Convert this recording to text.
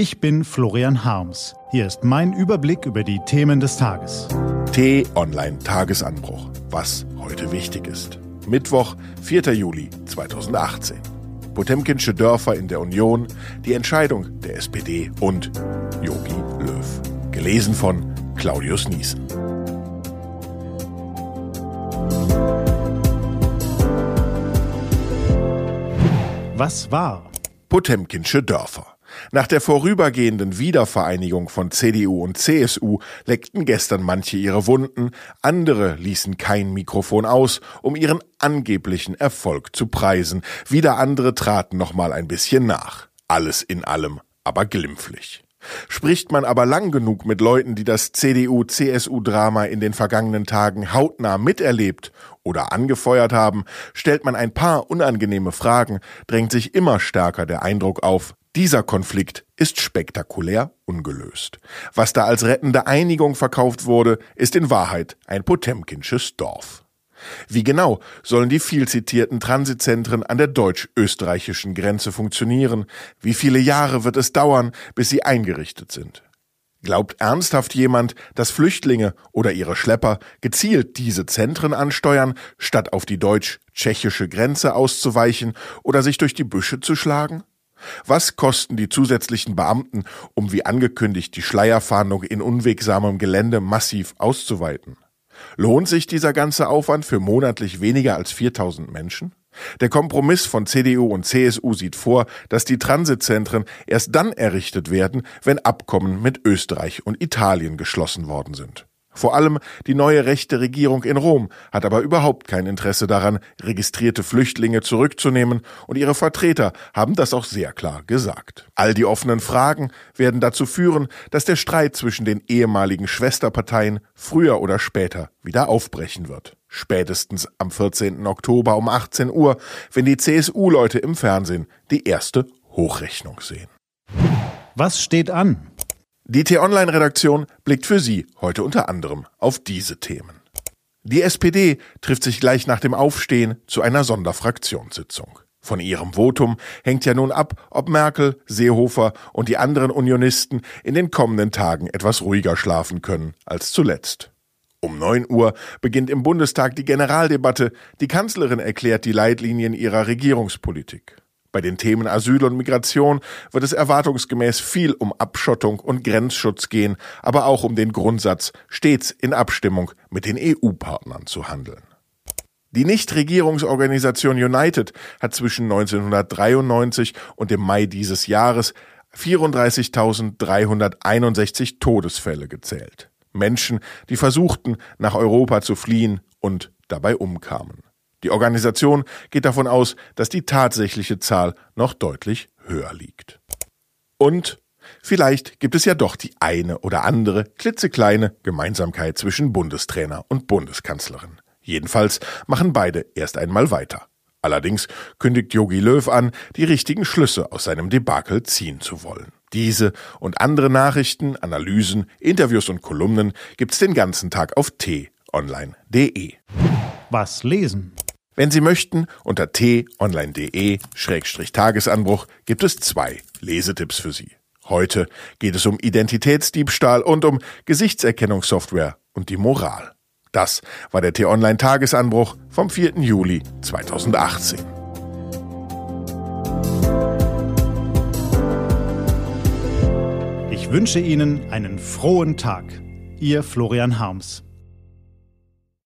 Ich bin Florian Harms. Hier ist mein Überblick über die Themen des Tages. T-Online Tagesanbruch. Was heute wichtig ist. Mittwoch, 4. Juli 2018. Potemkinsche Dörfer in der Union, die Entscheidung der SPD und Yogi Löw. Gelesen von Claudius Niesen. Was war? Potemkinsche Dörfer. Nach der vorübergehenden Wiedervereinigung von CDU und CSU leckten gestern manche ihre Wunden, andere ließen kein Mikrofon aus, um ihren angeblichen Erfolg zu preisen, wieder andere traten noch mal ein bisschen nach. Alles in allem, aber glimpflich. Spricht man aber lang genug mit Leuten, die das CDU-CSU-Drama in den vergangenen Tagen hautnah miterlebt oder angefeuert haben, stellt man ein paar unangenehme Fragen, drängt sich immer stärker der Eindruck auf, dieser Konflikt ist spektakulär ungelöst. Was da als rettende Einigung verkauft wurde, ist in Wahrheit ein Potemkinsches Dorf. Wie genau sollen die viel zitierten Transitzentren an der deutsch-österreichischen Grenze funktionieren? Wie viele Jahre wird es dauern, bis sie eingerichtet sind? Glaubt ernsthaft jemand, dass Flüchtlinge oder ihre Schlepper gezielt diese Zentren ansteuern, statt auf die deutsch-tschechische Grenze auszuweichen oder sich durch die Büsche zu schlagen? Was kosten die zusätzlichen Beamten, um wie angekündigt die Schleierfahndung in unwegsamem Gelände massiv auszuweiten? Lohnt sich dieser ganze Aufwand für monatlich weniger als 4000 Menschen? Der Kompromiss von CDU und CSU sieht vor, dass die Transitzentren erst dann errichtet werden, wenn Abkommen mit Österreich und Italien geschlossen worden sind. Vor allem die neue rechte Regierung in Rom hat aber überhaupt kein Interesse daran, registrierte Flüchtlinge zurückzunehmen, und ihre Vertreter haben das auch sehr klar gesagt. All die offenen Fragen werden dazu führen, dass der Streit zwischen den ehemaligen Schwesterparteien früher oder später wieder aufbrechen wird. Spätestens am 14. Oktober um 18 Uhr, wenn die CSU-Leute im Fernsehen die erste Hochrechnung sehen. Was steht an? Die T-Online-Redaktion blickt für Sie heute unter anderem auf diese Themen. Die SPD trifft sich gleich nach dem Aufstehen zu einer Sonderfraktionssitzung. Von ihrem Votum hängt ja nun ab, ob Merkel, Seehofer und die anderen Unionisten in den kommenden Tagen etwas ruhiger schlafen können als zuletzt. Um 9 Uhr beginnt im Bundestag die Generaldebatte. Die Kanzlerin erklärt die Leitlinien ihrer Regierungspolitik. Bei den Themen Asyl und Migration wird es erwartungsgemäß viel um Abschottung und Grenzschutz gehen, aber auch um den Grundsatz, stets in Abstimmung mit den EU-Partnern zu handeln. Die Nichtregierungsorganisation United hat zwischen 1993 und dem Mai dieses Jahres 34.361 Todesfälle gezählt. Menschen, die versuchten, nach Europa zu fliehen und dabei umkamen. Die Organisation geht davon aus, dass die tatsächliche Zahl noch deutlich höher liegt. Und vielleicht gibt es ja doch die eine oder andere klitzekleine Gemeinsamkeit zwischen Bundestrainer und Bundeskanzlerin. Jedenfalls machen beide erst einmal weiter. Allerdings kündigt Yogi Löw an, die richtigen Schlüsse aus seinem Debakel ziehen zu wollen. Diese und andere Nachrichten, Analysen, Interviews und Kolumnen gibt's den ganzen Tag auf t-online.de. Was lesen? Wenn Sie möchten, unter t-online.de-tagesanbruch gibt es zwei Lesetipps für Sie. Heute geht es um Identitätsdiebstahl und um Gesichtserkennungssoftware und die Moral. Das war der T-Online-Tagesanbruch vom 4. Juli 2018. Ich wünsche Ihnen einen frohen Tag. Ihr Florian Harms.